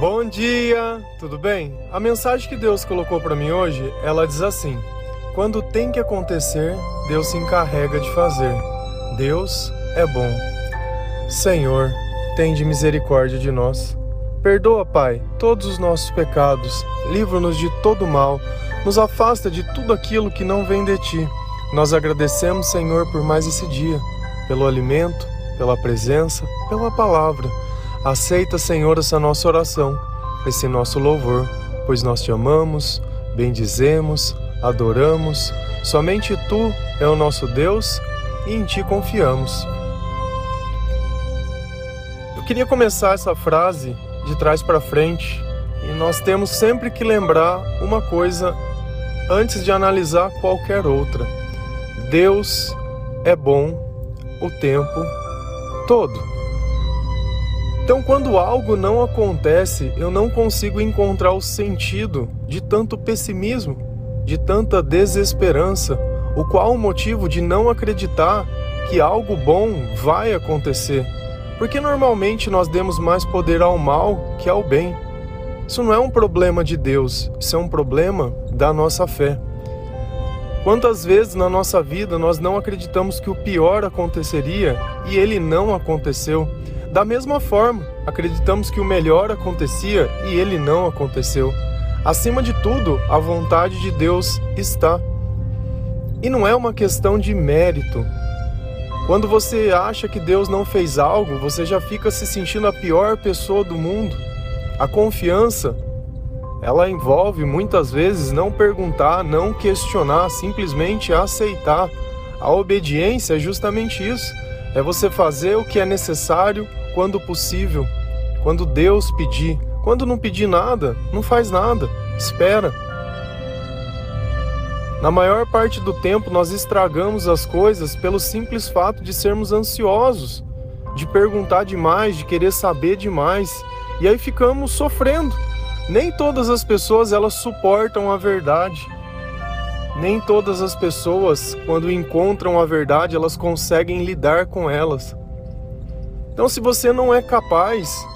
Bom dia, tudo bem? A mensagem que Deus colocou para mim hoje, ela diz assim: Quando tem que acontecer, Deus se encarrega de fazer. Deus é bom. Senhor, tende misericórdia de nós. Perdoa, Pai, todos os nossos pecados, livra-nos de todo mal, nos afasta de tudo aquilo que não vem de ti. Nós agradecemos, Senhor, por mais esse dia, pelo alimento, pela presença, pela palavra. Aceita, Senhor, essa nossa oração, esse nosso louvor, pois nós te amamos, bendizemos, adoramos. Somente tu é o nosso Deus e em ti confiamos. Eu queria começar essa frase de trás para frente e nós temos sempre que lembrar uma coisa antes de analisar qualquer outra. Deus é bom o tempo todo. Então, quando algo não acontece, eu não consigo encontrar o sentido de tanto pessimismo, de tanta desesperança, o qual o motivo de não acreditar que algo bom vai acontecer. Porque normalmente nós demos mais poder ao mal que ao bem. Isso não é um problema de Deus, isso é um problema da nossa fé. Quantas vezes na nossa vida nós não acreditamos que o pior aconteceria e ele não aconteceu? Da mesma forma, acreditamos que o melhor acontecia e ele não aconteceu. Acima de tudo, a vontade de Deus está. E não é uma questão de mérito. Quando você acha que Deus não fez algo, você já fica se sentindo a pior pessoa do mundo. A confiança, ela envolve muitas vezes não perguntar, não questionar, simplesmente aceitar. A obediência é justamente isso. É você fazer o que é necessário quando possível, quando Deus pedir. Quando não pedir nada, não faz nada, espera. Na maior parte do tempo, nós estragamos as coisas pelo simples fato de sermos ansiosos, de perguntar demais, de querer saber demais, e aí ficamos sofrendo. Nem todas as pessoas elas suportam a verdade. Nem todas as pessoas, quando encontram a verdade, elas conseguem lidar com elas. Então, se você não é capaz,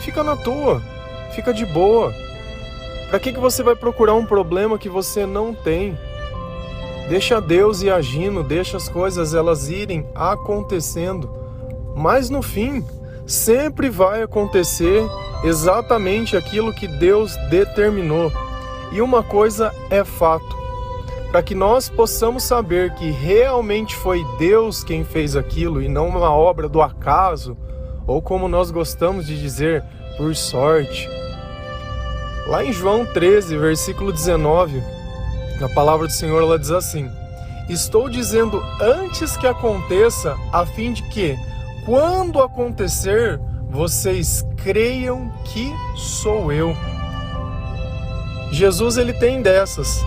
fica na tua, fica de boa. Para que, que você vai procurar um problema que você não tem? Deixa Deus ir agindo, deixa as coisas elas irem acontecendo. Mas no fim, sempre vai acontecer exatamente aquilo que Deus determinou. E uma coisa é fato: para que nós possamos saber que realmente foi Deus quem fez aquilo e não uma obra do acaso, ou como nós gostamos de dizer, por sorte. Lá em João 13, versículo 19, a palavra do Senhor ela diz assim: Estou dizendo antes que aconteça, a fim de que, quando acontecer, vocês creiam que sou eu. Jesus ele tem dessas.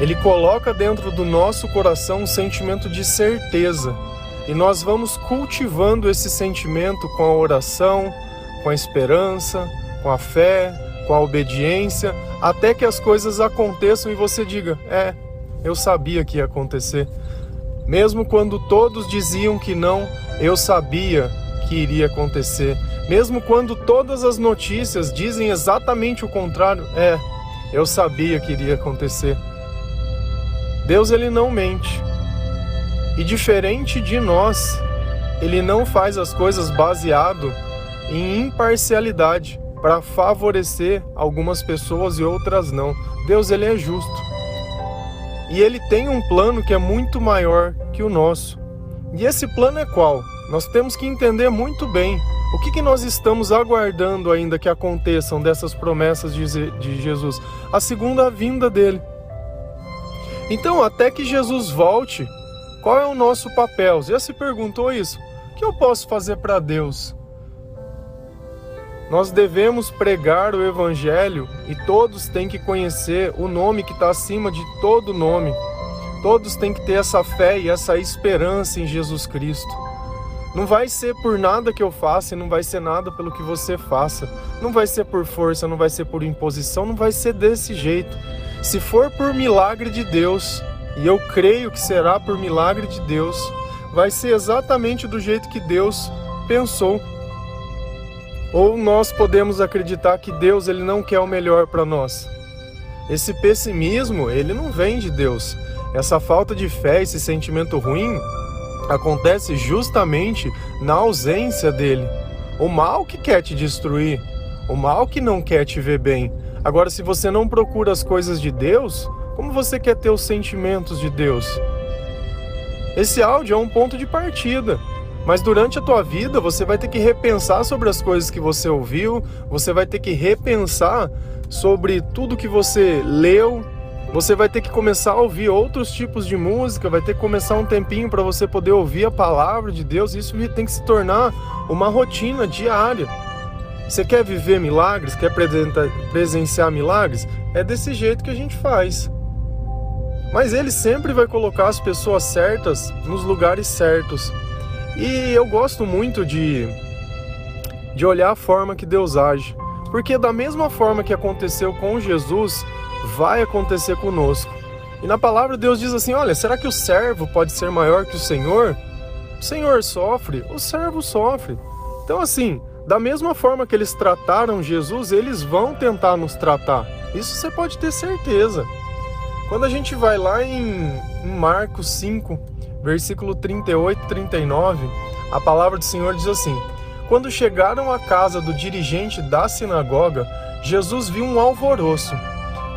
Ele coloca dentro do nosso coração um sentimento de certeza e nós vamos cultivando esse sentimento com a oração, com a esperança, com a fé, com a obediência, até que as coisas aconteçam e você diga: É, eu sabia que ia acontecer. Mesmo quando todos diziam que não, eu sabia que iria acontecer. Mesmo quando todas as notícias dizem exatamente o contrário, é, eu sabia que iria acontecer. Deus ele não mente. E diferente de nós, ele não faz as coisas baseado em imparcialidade para favorecer algumas pessoas e outras não. Deus ele é justo. E ele tem um plano que é muito maior que o nosso. E esse plano é qual? Nós temos que entender muito bem o que, que nós estamos aguardando ainda que aconteçam dessas promessas de, de Jesus. A segunda vinda dele. Então, até que Jesus volte, qual é o nosso papel? Já se perguntou isso? O que eu posso fazer para Deus? Nós devemos pregar o Evangelho e todos têm que conhecer o nome que está acima de todo nome. Todos têm que ter essa fé e essa esperança em Jesus Cristo. Não vai ser por nada que eu faça e não vai ser nada pelo que você faça. Não vai ser por força, não vai ser por imposição, não vai ser desse jeito. Se for por milagre de Deus, e eu creio que será por milagre de Deus, vai ser exatamente do jeito que Deus pensou. Ou nós podemos acreditar que Deus ele não quer o melhor para nós. Esse pessimismo, ele não vem de Deus. Essa falta de fé, esse sentimento ruim, acontece justamente na ausência dele. O mal que quer te destruir, o mal que não quer te ver bem. Agora, se você não procura as coisas de Deus, como você quer ter os sentimentos de Deus? Esse áudio é um ponto de partida. Mas durante a tua vida, você vai ter que repensar sobre as coisas que você ouviu, você vai ter que repensar sobre tudo que você leu, você vai ter que começar a ouvir outros tipos de música, vai ter que começar um tempinho para você poder ouvir a palavra de Deus. Isso tem que se tornar uma rotina diária. Você quer viver milagres? Quer presenciar milagres? É desse jeito que a gente faz. Mas ele sempre vai colocar as pessoas certas nos lugares certos. E eu gosto muito de, de olhar a forma que Deus age. Porque da mesma forma que aconteceu com Jesus, vai acontecer conosco. E na palavra Deus diz assim: olha, será que o servo pode ser maior que o Senhor? O Senhor sofre, o servo sofre. Então, assim, da mesma forma que eles trataram Jesus, eles vão tentar nos tratar. Isso você pode ter certeza. Quando a gente vai lá em, Marcos 5, versículo 38 e 39, a palavra do Senhor diz assim: Quando chegaram à casa do dirigente da sinagoga, Jesus viu um alvoroço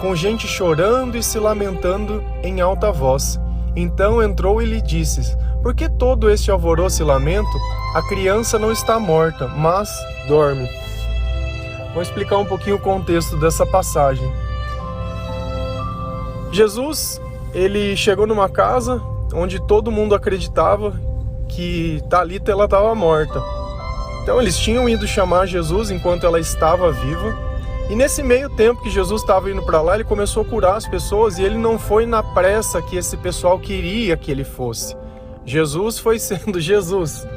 com gente chorando e se lamentando em alta voz. Então entrou e lhe disse: Por que todo este alvoroço e lamento? A criança não está morta, mas dorme. Vou explicar um pouquinho o contexto dessa passagem. Jesus, ele chegou numa casa onde todo mundo acreditava que Talita ela estava morta. Então eles tinham ido chamar Jesus enquanto ela estava viva e nesse meio tempo que Jesus estava indo para lá, ele começou a curar as pessoas e ele não foi na pressa que esse pessoal queria que ele fosse. Jesus foi sendo Jesus.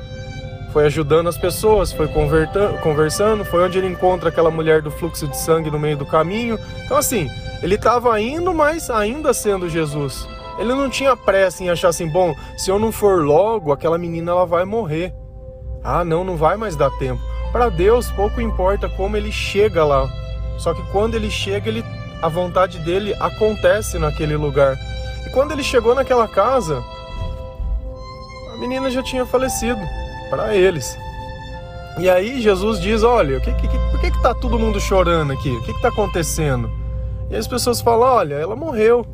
Foi ajudando as pessoas, foi conversando, foi onde ele encontra aquela mulher do fluxo de sangue no meio do caminho. Então, assim, ele estava indo, mas ainda sendo Jesus. Ele não tinha pressa em achar assim, bom, se eu não for logo, aquela menina ela vai morrer. Ah, não, não vai mais dar tempo. Para Deus, pouco importa como ele chega lá. Só que quando ele chega, ele, a vontade dele acontece naquele lugar. E quando ele chegou naquela casa, a menina já tinha falecido para eles. E aí Jesus diz: Olha, que, que, por que, que tá todo mundo chorando aqui? O que está acontecendo? E as pessoas falam: Olha, ela morreu.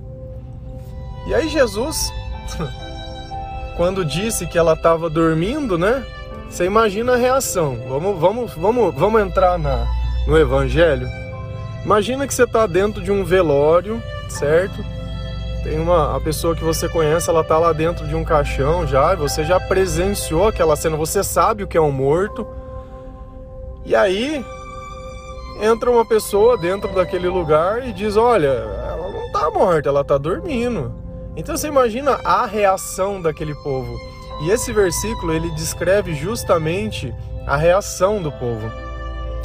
E aí Jesus, quando disse que ela estava dormindo, né? Você imagina a reação. Vamos, vamos, vamos, vamos entrar na, no Evangelho. Imagina que você está dentro de um velório, certo? Tem uma a pessoa que você conhece, ela tá lá dentro de um caixão já, você já presenciou aquela cena, você sabe o que é um morto. E aí entra uma pessoa dentro daquele lugar e diz: "Olha, ela não tá morta, ela tá dormindo". Então você imagina a reação daquele povo. E esse versículo ele descreve justamente a reação do povo.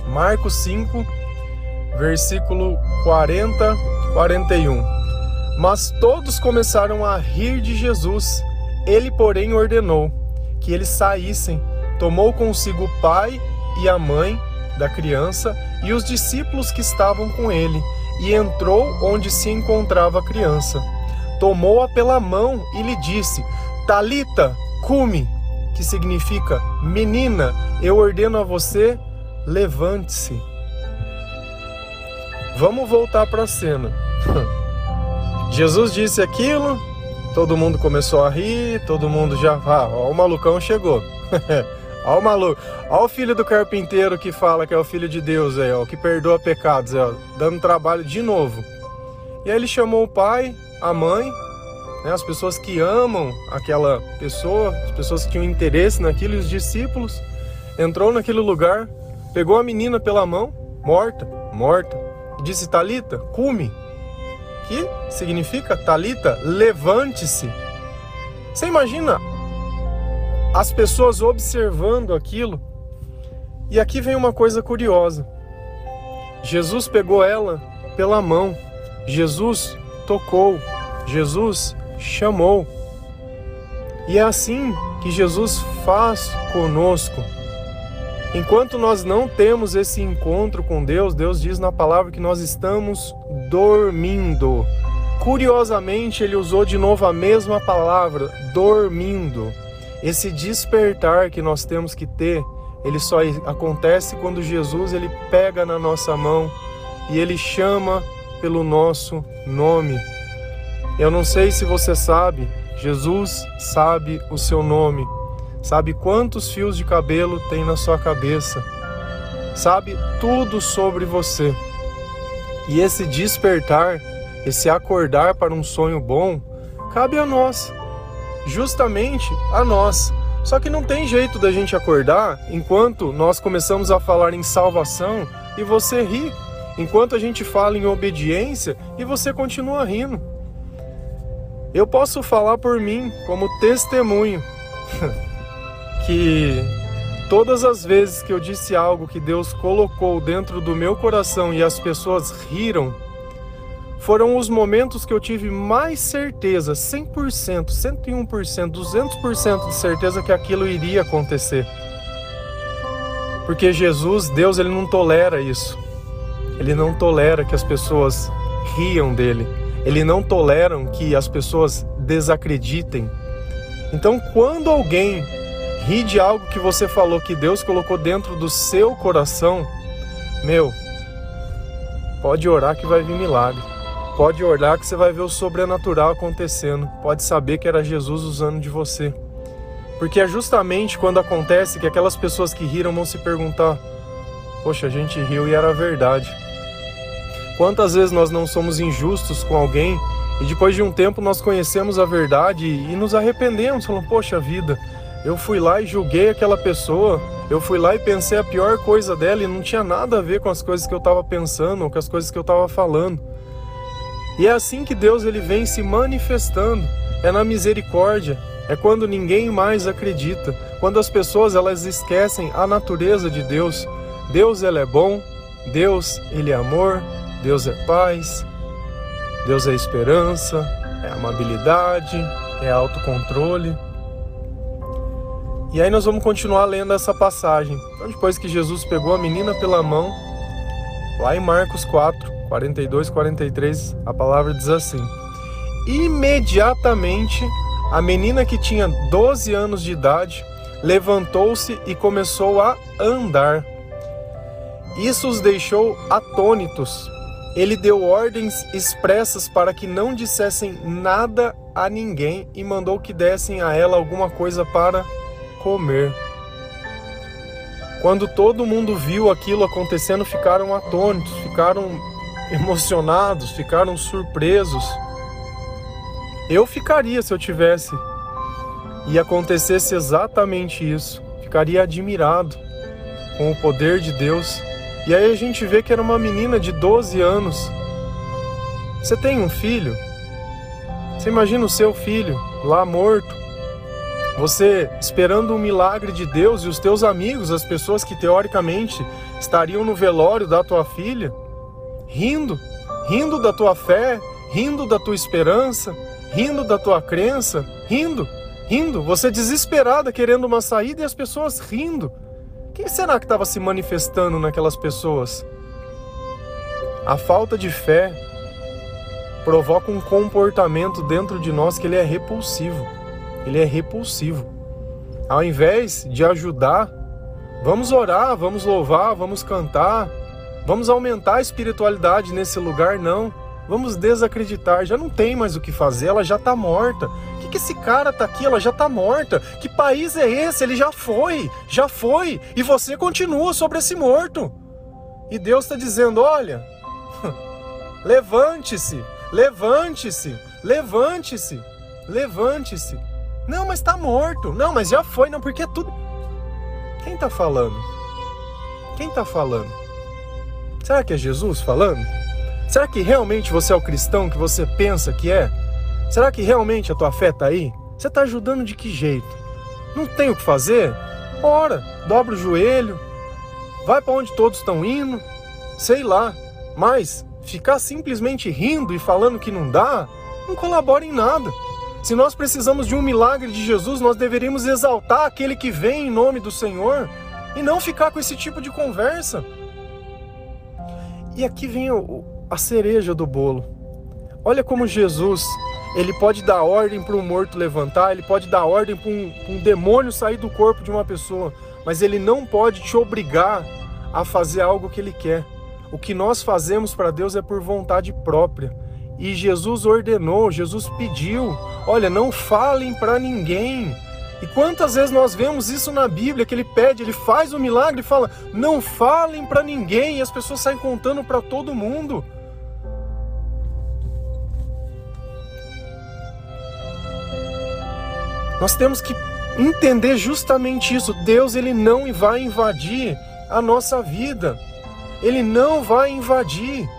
Marcos 5 versículo 40, 41. Mas todos começaram a rir de Jesus. Ele, porém, ordenou que eles saíssem. Tomou consigo o pai e a mãe da criança e os discípulos que estavam com ele, e entrou onde se encontrava a criança. Tomou-a pela mão e lhe disse: Talita, cume, que significa menina, eu ordeno a você, levante-se. Vamos voltar para a cena. Jesus disse aquilo, todo mundo começou a rir, todo mundo já. Ah, ó, o malucão chegou. ó o maluco. Ó o filho do carpinteiro que fala que é o filho de Deus aí, ó, que perdoa pecados, ó, dando trabalho de novo. E aí ele chamou o pai, a mãe, né, as pessoas que amam aquela pessoa, as pessoas que tinham interesse naquilo, e os discípulos. Entrou naquele lugar, pegou a menina pela mão, morta, morta, disse Talita, cume, que significa Talita, levante-se. Você imagina as pessoas observando aquilo? E aqui vem uma coisa curiosa. Jesus pegou ela pela mão. Jesus tocou. Jesus chamou. E é assim que Jesus faz conosco. Enquanto nós não temos esse encontro com Deus, Deus diz na palavra que nós estamos dormindo. Curiosamente, ele usou de novo a mesma palavra, dormindo. Esse despertar que nós temos que ter, ele só acontece quando Jesus ele pega na nossa mão e ele chama pelo nosso nome. Eu não sei se você sabe, Jesus sabe o seu nome, sabe quantos fios de cabelo tem na sua cabeça, sabe tudo sobre você. E esse despertar, esse acordar para um sonho bom, cabe a nós, justamente a nós. Só que não tem jeito da gente acordar enquanto nós começamos a falar em salvação e você ri, enquanto a gente fala em obediência e você continua rindo. Eu posso falar por mim como testemunho que todas as vezes que eu disse algo que Deus colocou dentro do meu coração e as pessoas riram, foram os momentos que eu tive mais certeza, 100%, 101%, 200% de certeza que aquilo iria acontecer. Porque Jesus, Deus, ele não tolera isso. Ele não tolera que as pessoas riam dele. Ele não toleram que as pessoas desacreditem. Então, quando alguém ri de algo que você falou que Deus colocou dentro do seu coração, meu, pode orar que vai vir milagre. Pode orar que você vai ver o sobrenatural acontecendo. Pode saber que era Jesus usando de você. Porque é justamente quando acontece que aquelas pessoas que riram vão se perguntar: Poxa, a gente riu e era verdade. Quantas vezes nós não somos injustos com alguém e depois de um tempo nós conhecemos a verdade e nos arrependemos, falando: Poxa vida, eu fui lá e julguei aquela pessoa, eu fui lá e pensei a pior coisa dela e não tinha nada a ver com as coisas que eu estava pensando ou com as coisas que eu estava falando. E é assim que Deus ele vem se manifestando, é na misericórdia, é quando ninguém mais acredita, quando as pessoas elas esquecem a natureza de Deus. Deus ele é bom, Deus ele é amor, Deus é paz, Deus é esperança, é amabilidade, é autocontrole. E aí nós vamos continuar lendo essa passagem. Então, depois que Jesus pegou a menina pela mão, lá em Marcos 4, 42, 43, a palavra diz assim: Imediatamente a menina que tinha 12 anos de idade levantou-se e começou a andar. Isso os deixou atônitos ele deu ordens expressas para que não dissessem nada a ninguém e mandou que dessem a ela alguma coisa para comer. Quando todo mundo viu aquilo acontecendo, ficaram atônitos, ficaram emocionados, ficaram surpresos. Eu ficaria se eu tivesse e acontecesse exatamente isso. Ficaria admirado com o poder de Deus e aí a gente vê que era uma menina de 12 anos. Você tem um filho? Você imagina o seu filho lá morto? Você esperando um milagre de Deus e os teus amigos, as pessoas que teoricamente estariam no velório da tua filha, rindo, rindo da tua fé, rindo da tua esperança, rindo da tua crença, rindo, rindo, você desesperada querendo uma saída e as pessoas rindo. Quem será que estava se manifestando naquelas pessoas? A falta de fé provoca um comportamento dentro de nós que ele é repulsivo. Ele é repulsivo. Ao invés de ajudar, vamos orar, vamos louvar, vamos cantar, vamos aumentar a espiritualidade nesse lugar, não. Vamos desacreditar, já não tem mais o que fazer, ela já está morta. O que, que esse cara tá aqui? Ela já está morta. Que país é esse? Ele já foi, já foi, e você continua sobre esse morto. E Deus está dizendo: olha, levante-se, levante-se, levante-se, levante-se. Não, mas está morto. Não, mas já foi, não, porque é tudo. Quem está falando? Quem está falando? Será que é Jesus falando? Será que realmente você é o cristão que você pensa que é? Será que realmente a tua fé está aí? Você está ajudando de que jeito? Não tem o que fazer? Ora, dobra o joelho, vai para onde todos estão indo, sei lá. Mas ficar simplesmente rindo e falando que não dá, não colabora em nada. Se nós precisamos de um milagre de Jesus, nós deveríamos exaltar aquele que vem em nome do Senhor e não ficar com esse tipo de conversa. E aqui vem a cereja do bolo. Olha como Jesus, ele pode dar ordem para um morto levantar, ele pode dar ordem para um, um demônio sair do corpo de uma pessoa, mas ele não pode te obrigar a fazer algo que ele quer. O que nós fazemos para Deus é por vontade própria. E Jesus ordenou, Jesus pediu: olha, não falem para ninguém. E quantas vezes nós vemos isso na Bíblia, que ele pede, ele faz o milagre e fala: não falem para ninguém, e as pessoas saem contando para todo mundo. Nós temos que entender justamente isso. Deus ele não vai invadir a nossa vida. Ele não vai invadir.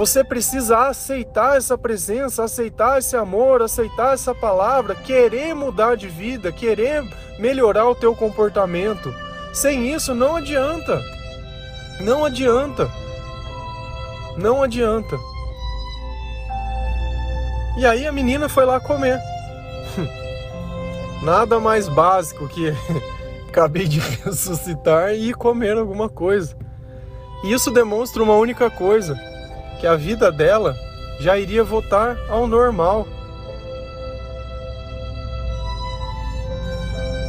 Você precisa aceitar essa presença, aceitar esse amor, aceitar essa palavra, querer mudar de vida, querer melhorar o teu comportamento. Sem isso não adianta. Não adianta. Não adianta. E aí a menina foi lá comer. Nada mais básico que acabei de ressuscitar e comer alguma coisa. Isso demonstra uma única coisa que a vida dela já iria voltar ao normal.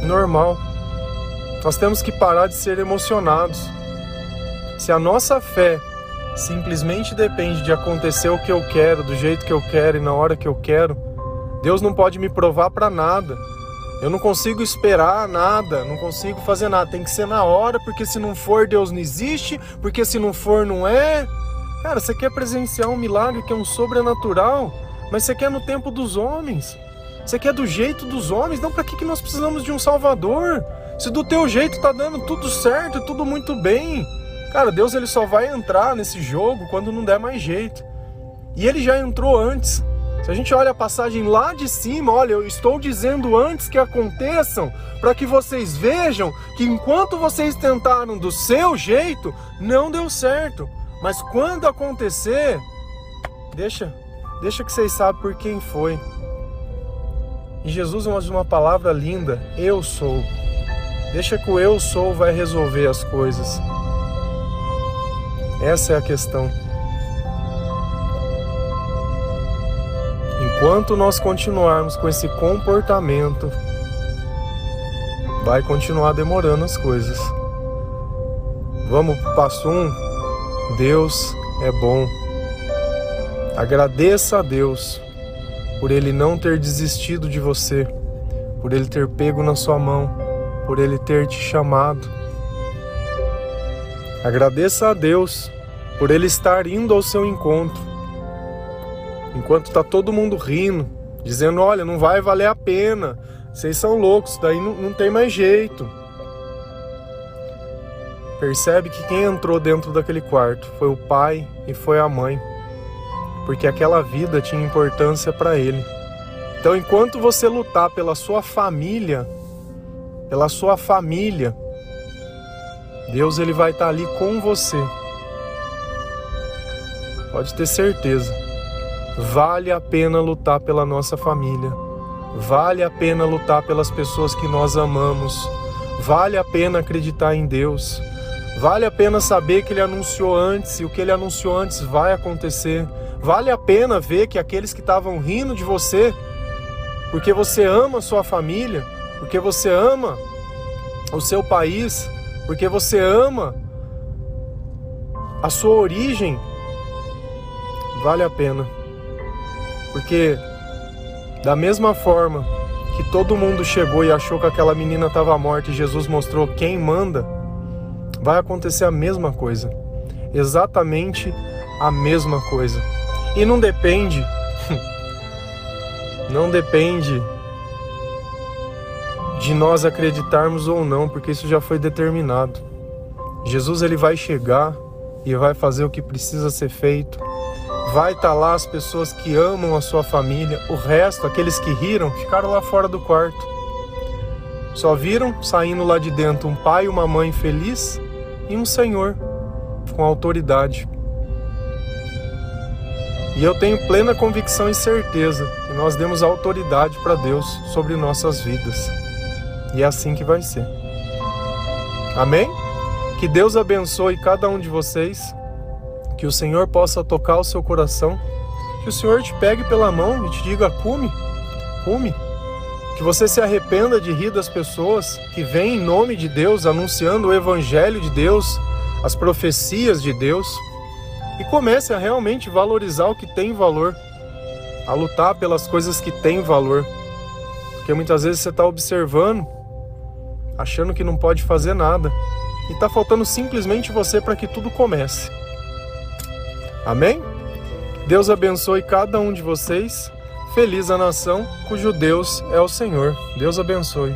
Normal. Nós temos que parar de ser emocionados. Se a nossa fé simplesmente depende de acontecer o que eu quero, do jeito que eu quero e na hora que eu quero, Deus não pode me provar para nada. Eu não consigo esperar nada, não consigo fazer nada. Tem que ser na hora, porque se não for, Deus não existe, porque se não for, não é. Cara, você quer presenciar um milagre que é um sobrenatural, mas você quer no tempo dos homens. Você quer do jeito dos homens? Não, para que, que nós precisamos de um Salvador? Se do teu jeito tá dando tudo certo, tudo muito bem. Cara, Deus ele só vai entrar nesse jogo quando não der mais jeito. E ele já entrou antes. Se a gente olha a passagem lá de cima, olha, eu estou dizendo antes que aconteçam, para que vocês vejam que enquanto vocês tentaram do seu jeito, não deu certo. Mas quando acontecer, deixa, deixa que vocês sabem por quem foi. E Jesus usa uma palavra linda, eu sou. Deixa que o eu sou vai resolver as coisas. Essa é a questão. Enquanto nós continuarmos com esse comportamento, vai continuar demorando as coisas. Vamos para o passo 1. Um. Deus é bom. Agradeça a Deus por Ele não ter desistido de você, por Ele ter pego na sua mão, por Ele ter te chamado. Agradeça a Deus por Ele estar indo ao seu encontro, enquanto está todo mundo rindo, dizendo: Olha, não vai valer a pena, vocês são loucos, daí não, não tem mais jeito percebe que quem entrou dentro daquele quarto foi o pai e foi a mãe, porque aquela vida tinha importância para ele. Então, enquanto você lutar pela sua família, pela sua família, Deus ele vai estar tá ali com você. Pode ter certeza. Vale a pena lutar pela nossa família. Vale a pena lutar pelas pessoas que nós amamos. Vale a pena acreditar em Deus. Vale a pena saber que ele anunciou antes e o que ele anunciou antes vai acontecer. Vale a pena ver que aqueles que estavam rindo de você, porque você ama sua família, porque você ama o seu país, porque você ama a sua origem, vale a pena. Porque da mesma forma que todo mundo chegou e achou que aquela menina estava morta e Jesus mostrou quem manda, vai acontecer a mesma coisa. Exatamente a mesma coisa. E não depende. não depende de nós acreditarmos ou não, porque isso já foi determinado. Jesus ele vai chegar e vai fazer o que precisa ser feito. Vai estar tá lá as pessoas que amam a sua família, o resto, aqueles que riram, ficaram lá fora do quarto. Só viram saindo lá de dentro um pai e uma mãe feliz e um Senhor com autoridade. E eu tenho plena convicção e certeza que nós demos autoridade para Deus sobre nossas vidas. E é assim que vai ser. Amém? Que Deus abençoe cada um de vocês, que o Senhor possa tocar o seu coração, que o Senhor te pegue pela mão e te diga: cume, cume. Que você se arrependa de rir das pessoas que vêm em nome de Deus anunciando o Evangelho de Deus, as profecias de Deus, e comece a realmente valorizar o que tem valor, a lutar pelas coisas que têm valor. Porque muitas vezes você está observando, achando que não pode fazer nada, e está faltando simplesmente você para que tudo comece. Amém? Deus abençoe cada um de vocês. Feliz a nação cujo Deus é o Senhor. Deus abençoe.